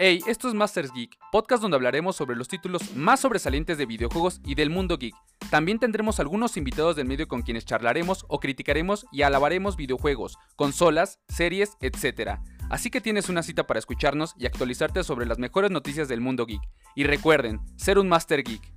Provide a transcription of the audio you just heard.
Hey, esto es Masters Geek, podcast donde hablaremos sobre los títulos más sobresalientes de videojuegos y del mundo geek. También tendremos algunos invitados del medio con quienes charlaremos o criticaremos y alabaremos videojuegos, consolas, series, etc. Así que tienes una cita para escucharnos y actualizarte sobre las mejores noticias del mundo geek. Y recuerden, ser un Master Geek.